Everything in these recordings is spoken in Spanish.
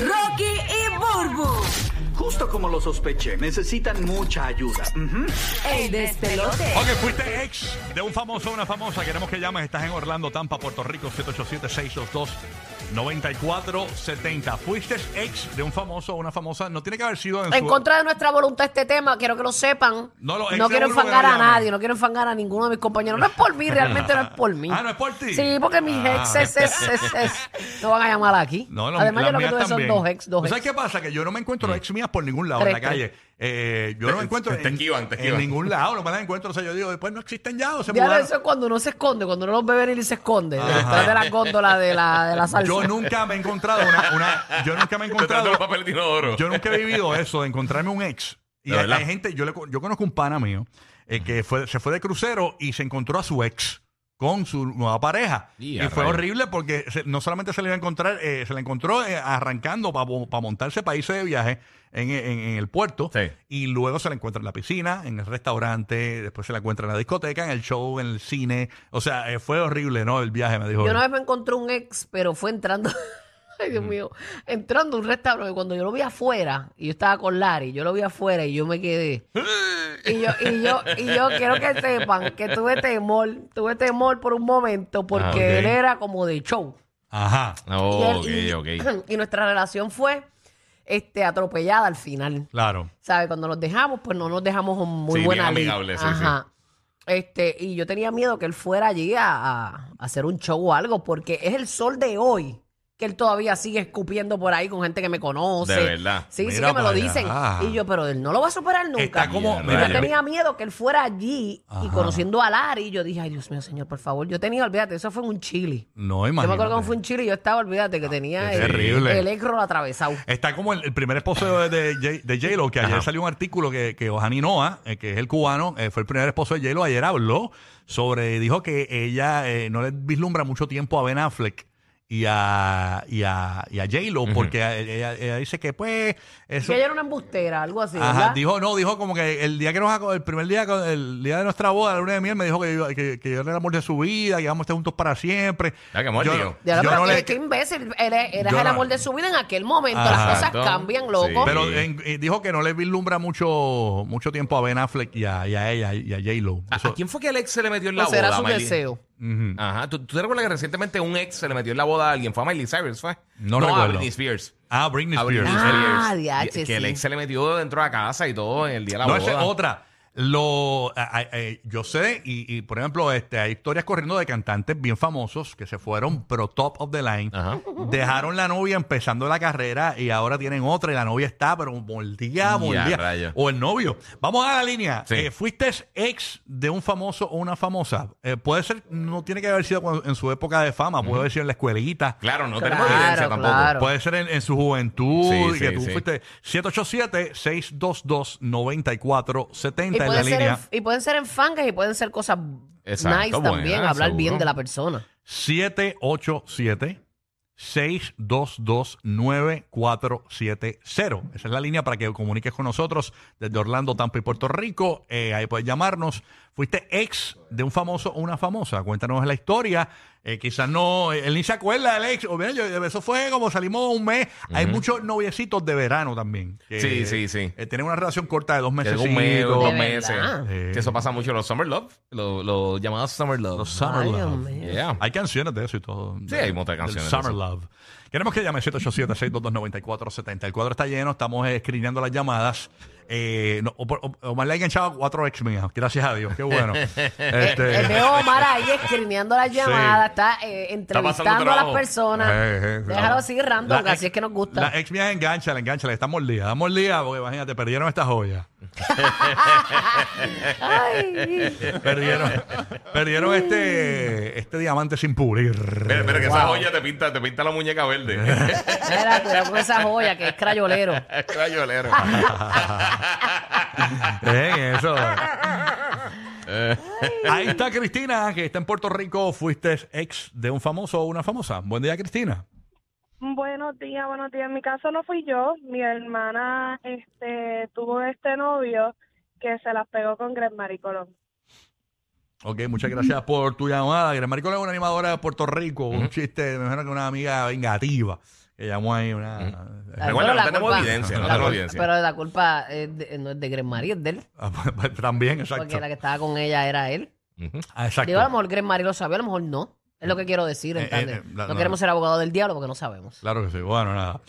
Rocky y Burbu. Justo como lo sospeché, necesitan mucha ayuda. Ujú. El despelote. Ok, fuiste ex de un famoso o una famosa. Queremos que llames. Estás en Orlando, Tampa, Puerto Rico, 787-622-9470. Fuiste ex de un famoso o una famosa. No tiene que haber sido en, En su- contra de nuestra voluntad este tema, quiero que lo sepan. No, los ex no de quiero uno que enfangar no a llamen. nadie, no quiero enfangar a ninguno de mis compañeros. No es por mí, realmente no es por mí. Ah, ¿no es por ti? Sí, porque mis Ah. ex, es, es, es, no van a llamar aquí. No, Además, las yo lo que mías tuve son también. dos ex, dos ¿Tú ¿Sabes qué pasa? Que yo no me encuentro ex mías por ningún lado en Tres, la calle. Eh, yo no me Te- encuentro te- te en, esquivan, te en esquivan. ningún lado. No me las encuentro. O sea, yo digo, después no existen ya o se Ya mudaron. eso es cuando uno se esconde, cuando uno los ve venir y se esconde. Detrás de la góndola de la, de la salsa. Yo nunca me he encontrado una, una- yo nunca me he encontrado los papeles de inodoro. Yo nunca he vivido eso de encontrarme un ex. Y ¿De hay, gente, yo, le yo conozco un pana mío eh, que fue, se fue de crucero y se encontró a su ex con su nueva pareja. Y fue horrible porque se- no solamente se le iba a encontrar, eh, se le encontró eh, arrancando para montarse para irse de viaje en, en- en el puerto. Sí. Y luego se la encuentra en la piscina, en el restaurante, después se la encuentra en la discoteca, en el show, en el cine. O sea, eh, fue horrible, ¿no? El viaje, me dijo. Yo él. una vez me encontré un ex, pero fue entrando. Ay, Dios mío. Entrando a un restaurante. Cuando yo lo vi afuera, y yo estaba con Larry, yo lo vi afuera y yo me quedé. Y yo, y yo, y yo quiero que sepan que tuve temor, tuve temor por un momento, porque Ah, ok. él era como de show. Ajá, Oh, ok, y, él- ok. y nuestra relación fue este, atropellada al final. claro. ¿Sabes? Cuando nos dejamos, pues no nos dejamos con muy Sí, buena bien lid. amigable, sí, Ajá. Este, y yo tenía miedo que él fuera allí a, a- a hacer un show o algo, porque es el sol de hoy que él todavía sigue escupiendo por ahí con gente que me conoce. De verdad. Sí, sí Mira que me lo dicen. allá. Y yo, pero él no lo va a superar nunca. Está como- mira, yo tenía miedo que él fuera allí y conociendo a Larry, yo dije, ay Dios mío, señor, por favor. Yo tenía, olvídate, eso fue en un chili. No, Yo me imagínate. acuerdo cuando fue un chili y yo estaba, olvídate, que tenía qué el, terrible. el ecro atravesado. Está como el, el primer esposo de, de, J- de J-Lo, que ayer Ajá. salió un artículo que, que Ojani Noah, eh, que es el cubano, eh, fue el primer esposo de J-Lo, ayer habló sobre, dijo que ella eh, no le vislumbra mucho tiempo a Ben Affleck y a, y a, y a J-Lo, porque ella, ella dice que pues eso... Que ella era una embustera, algo así, Ajá, ¿verdad? dijo, no, dijo como que el día que nos el primer día, el día de nuestra boda, la luna de miel, me dijo que, yo- que, que yo era el amor de su vida, que íbamos a estar juntos para siempre. Ya, que amor, yo, tío. Yo pero no qué, le- qué imbécil. Eres, eres yo el no- amor de su vida en aquel momento. Ajá. Las cosas cambian, Sí. loco. Pero en- dijo que no le vislumbra mucho mucho tiempo a Ben Affleck y a, y a ella y a J-Lo. ¿A, Eso- a quién fue que el ex se le metió en la o será boda? su Miley? deseo. Ujú. Ajá. ¿Tú, tú te recuerdas que recientemente un ex se le metió en la boda a alguien? ¿Fue a Miley Cyrus? ¿Fue? No a recuerdo. Britney Spears. Ah, Britney A Spears. Ah, Spears. diache, Y- que el sí. ex se le metió dentro de la casa y todo en el día de la no, boda. esa es otra. Lo, eh, yo sé, y, y, por ejemplo, este, hay historias corriendo de cantantes bien famosos que se fueron pro top of the line, Ajá. dejaron la novia empezando la carrera y ahora tienen otra y la novia está, pero mordida. rayos. O el novio. Vamos a la línea. Sí. Eh, ¿Fuiste ex de un famoso o una famosa? Eh, puede ser, no tiene que haber sido cuando- en su época de fama, puede haber sido en la escuelita. Claro, no Claro, tenemos evidencia tampoco. Puede ser en, en su juventud, Sí, y que sí, tú sí. fuiste 787-622-9470 Y, la pueden ser línea. en, y pueden ser en fangas y pueden ser cosas Exacto, nice buena, también, hablar seguro. bien de la persona. 787-622-9470. Esa es la línea para que comuniques con nosotros desde Orlando, Tampa y Puerto Rico. Eh, ahí puedes llamarnos. Fuiste ex de un famoso o una famosa. Cuéntanos la historia. Eh, quizás no, él ni se acuerda del ex. O bien, yo- eso fue como salimos un mes. Hay muchos noviecitos de verano también. que, Sí, sí, sí. eh, tienen una relación corta de dos meses. es un mes, dos De meses. verdad. Sí. Que eso pasa mucho en los Summer Love. Los, los llamados Summer Love. Los Summer Ay, Dios Love. mío. Yeah. Hay canciones de eso y todo. Sí, hay muchas Del canciones de Summer eso. Love. Queremos que llame 787-622-9470. El cuadro está lleno, estamos escribiendo las llamadas. Eh, no, o, o, Omar le ha enganchado cuatro ex mías. Gracias a Dios, qué bueno. Este, El de Omar ahí escribiendo las llamadas, está eh, entrevistando a las personas. Eh, eh, Déjalo así random, La que así ex- es que nos gusta. La ex mía engancha, engancha, está mordida. Está mordida porque imagínate, perdieron esta joya. Ay. Perdieron, perdieron este, este diamante sin pulir. Espera, espera, que esa joya te pinta, te pinta la muñeca verde. Mira, cuidado con esa joya que es crayolero. Es crayolero. Eh, eso. Ahí está Cristina, que está en Puerto Rico. Fuiste ex de un famoso o una famosa. Buen día, Cristina. Buenos días, buenos días. En mi caso no fui yo. Mi hermana este, tuvo este novio que se las pegó con Greg Maricolón. Ok, muchas gracias por tu llamada. Gran Maricón es una animadora de Puerto Rico. Un chiste, me imagino que una amiga vengativa que llamó ahí una... Ah, Recuerda, pero no la tenemos culpa- evidencia, no la tenemos culpa- evidencia. Pero la culpa es de- no es de Greg Marie, es de él. Ah, pues, También, exacto. Porque la que estaba con ella era él. Ujú. Ah, exacto. Digo, a lo mejor Greg Marie lo sabía, a lo mejor no. Es lo que quiero decir, Eh, ¿entiendes? eh, eh, la- no no. queremos ser abogados del diablo porque no sabemos. Claro que sí. Bueno, nada.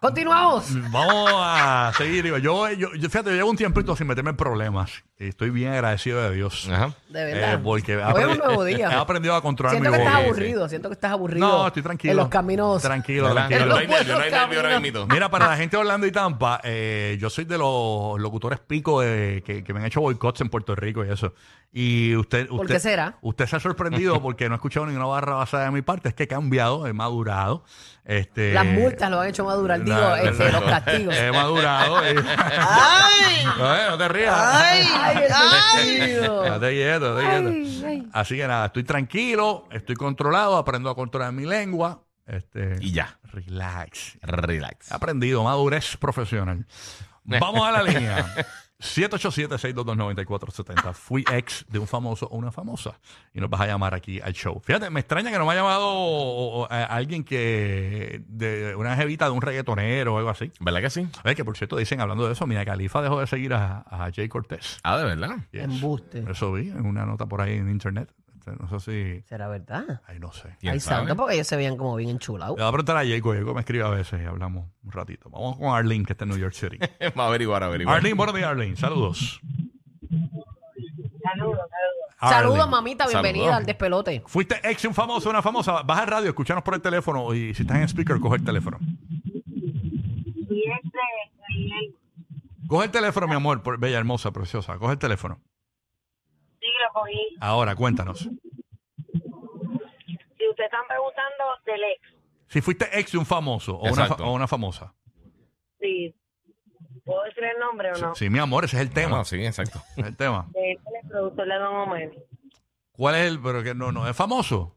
Continuamos. Vamos a seguir. Digo, Yo, yo, yo, fíjate, yo llevo un tiempito sin meterme en problemas. Y estoy bien agradecido de Dios. Ajá. De verdad. Eh, porque he Hoy es un aprendi- nuevo día. he aprendido a controlar Siento mi que estás aburrido, siento que estás aburrido. No, estoy tranquilo. En los caminos. Tranquilo, tranquilo. Yo no hay Los nervio, no hay nervio ahora caminos. mismo. Mira, para la gente de Orlando y Tampa, eh, yo soy de los locutores pico de, que, que me han hecho boicots en Puerto Rico y eso. Y usted, ¿Por usted, qué será? Usted se ha sorprendido porque no ha escuchado ninguna barra basada de mi parte. Es que he cambiado, he madurado. Este, Las multas lo han hecho madurar, digo, este, no, los castigos. He madurado. y- ¡Ay! No, no te rías. ¡Ay! ¡Ay! Estate quieto, estate Ay, quieto. ay. Así que nada, estoy tranquilo, estoy controlado, aprendo a controlar mi lengua. Este, Y ya. Relax. Relax. He aprendido, madurez profesional. Vamos a la línea. 787-622-9470. Fui ex de un famoso o una famosa. Y nos vas a llamar aquí al show. Fíjate, me extraña que no me ha llamado o- o- a alguien que. de una jevita de un reggaetonero o algo así. ¿Verdad que sí? A que por cierto dicen, hablando de eso, Mira Califa dejó de seguir a, a Jay Cortés. Ah, de verdad. Yes. Embuste. Eso vi en una nota por ahí en internet. No sé si. ¿Será verdad? Ay, no sé. ¿Quién Ay, sabe? santo, porque ellos se veían como bien enchulados. Le voy a preguntar a Jacob. Jacob me escribe a veces y hablamos un ratito. Vamos con Arlene, que está en New York City. Va a averiguar, a averiguar. Arlene, buenos días, Arlene. Saludos. Saludos, Saludos, Arlene. mamita, bienvenida Saludos. al despelote. Fuiste ex un famoso una famosa. Baja el radio, escúchanos por el teléfono y si estás en speaker, coge el teléfono. Coge el teléfono, mi amor, por- bella, hermosa, preciosa. Coge el teléfono. Cogí. Ahora, cuéntanos. Si ustedes están preguntando del ex, Si fuiste ex de un famoso o una, fa- o una famosa. sí. ¿Puedo decir el nombre o no? Sí, mi amor, ese es el tema. Ah, sí, exacto. Ese es el tema. Él es el productor de Don Omar. ¿Cuál es el? Pero que no, no, es famoso.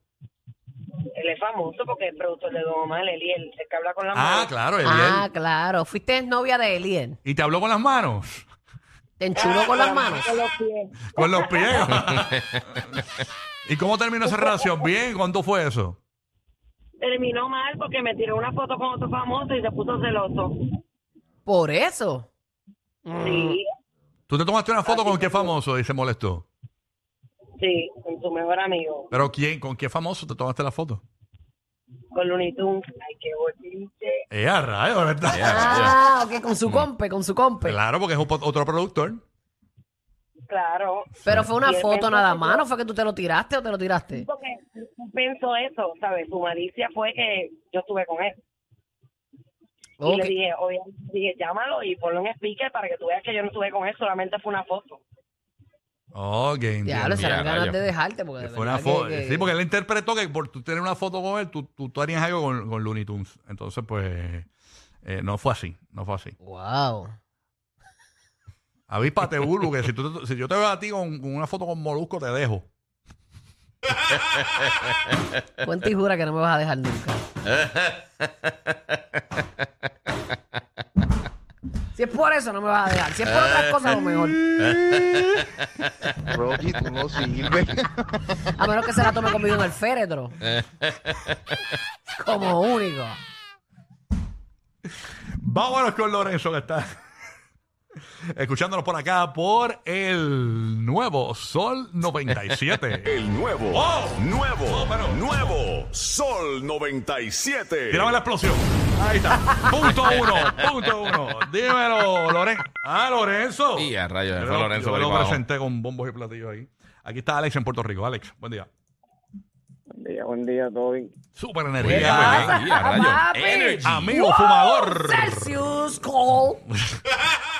Él es famoso porque es el productor de Don Omar, Eliel, el que habla con la Ah, mano. claro, Eliel. Ah, claro. Fuiste novia de Eliel. ¿Y te habló con las manos? Te enchuló con las manos. Con los pies. Con los pies. ¿Y cómo terminó esa relación? ¿Bien? ¿Cuánto fue eso? Terminó mal porque me tiró una foto con otro famoso y se puso celoso. Por eso. Mm. Sí, ¿Tú te tomaste una foto con qué famoso y se molestó? sí, con su mejor amigo, ¿Pero quién? ¿Con qué famoso te tomaste la foto? Con Looney Tunes. Ay, qué bonito. Eh, a rayos, verdad. Ah, ok, con su compe, con su compe. Claro, porque es un po- otro productor. Claro, Pero fue una Y él foto pensó nada que más, yo- ¿no fue que tú te lo tiraste o te lo tiraste? porque pensó eso, ¿sabes? Su malicia fue que yo estuve con él. Y Ok. le dije, obviamente, dije, llámalo y ponlo en speaker para que tú veas que yo no estuve con él, solamente fue una foto. Ok, entiendo. Ya, le serán Ya, ganas rayos. de dejarte. Porque Que de fue una verdad que- foto. que- Sí, porque él interpretó que por tú tener una foto con él, tú, tú, tú harías algo con, con Looney Tunes. Entonces, pues, eh, no fue así. No fue así. Wow. Avíspate, Bulbu, que si, tú, te- si yo te veo a ti con, con una foto con Molusco, te dejo. Cuenta y jura que no me vas a dejar nunca. Si es por eso, no me vas a dejar. Si es por otras cosas, a lo mejor. Rocky, tú no sirves. A menos que se la tome conmigo en el féretro. Como único. Vámonos con Lorenzo, que está escuchándonos por acá por el nuevo Sol 97. El nuevo, ¡Oh! nuevo, Oh, pero- nuevo Sol 97. Tirame la explosión. Ahí está. Punto uno. Punto uno. Dímelo, Lorenzo. Ah, Lorenzo. Y a rayos, Yo Lorenzo Yo lo presenté con bombos y platillos ahí. Aquí está Alex en Puerto Rico. Alex, buen día. Buen día, buen día, todo bien. Super energía. bien, pasa, bebé. Y a rayos. Energy. Amigo fumador. Celsius Cole.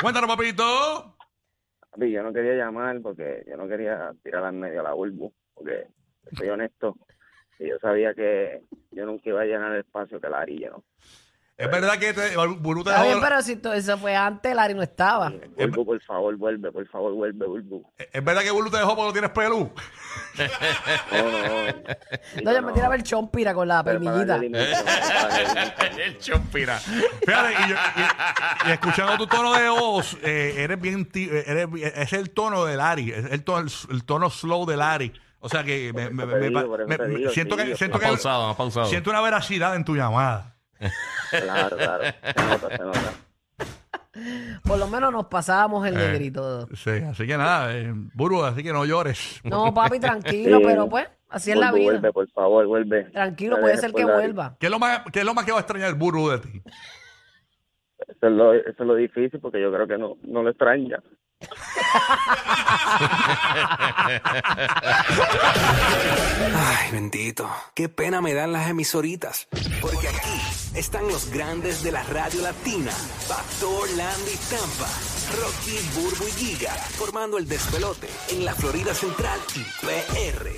Cuéntanos, papito. Papi, yo no quería llamar porque yo no quería tirar al medio a la Bulbu, porque soy honesto. Y yo sabía que yo nunca iba a llenar el espacio que la haría, ¿no? Es verdad que te, Burú te Está dejó- bien, pero si tú- eso fue antes, Larry no estaba. Bulbu, por favor, vuelve, por favor, vuelve, Bulbu. Es verdad que Burú te dejó porque no tienes pelú. No, no, no. No, yo me tiraba el chompira con la Pero para permillita. darle limitación, para darle limitación. El chompira. Fíjate, y, yo- y- y escuchando tu tono de voz, eh, eres bien, ti- eh, eres, es el tono de Larry, es el tono, el tono slow de Larry. O sea que me, me- Por eso te me- digo, por eso me- te me- digo, siento sí, que yo- siento Más que pausado, más pausado. siento una veracidad en tu llamada. Claro, claro. Se nota, se nota. Por lo menos nos pasábamos el Eh. negrito. Sí, así que nada, eh, Burbu, así que no llores. No, papi, tranquilo, Sí. pero pues, así es la Vuelve, vida. Vuelve, por favor, vuelve. Tranquilo, puede ser que vuelva. ¿Qué es lo más, qué es lo más que va a extrañar Burbu de ti? Eso es, lo, eso es lo difícil porque yo creo que no, no lo extraña. Ay, bendito. Qué pena me dan las emisoritas. Porque aquí están los grandes de la radio latina. Pastor, Landy, Tampa. Rocky, Burbu y Giga. Formando el despelote en la Florida Central y PR.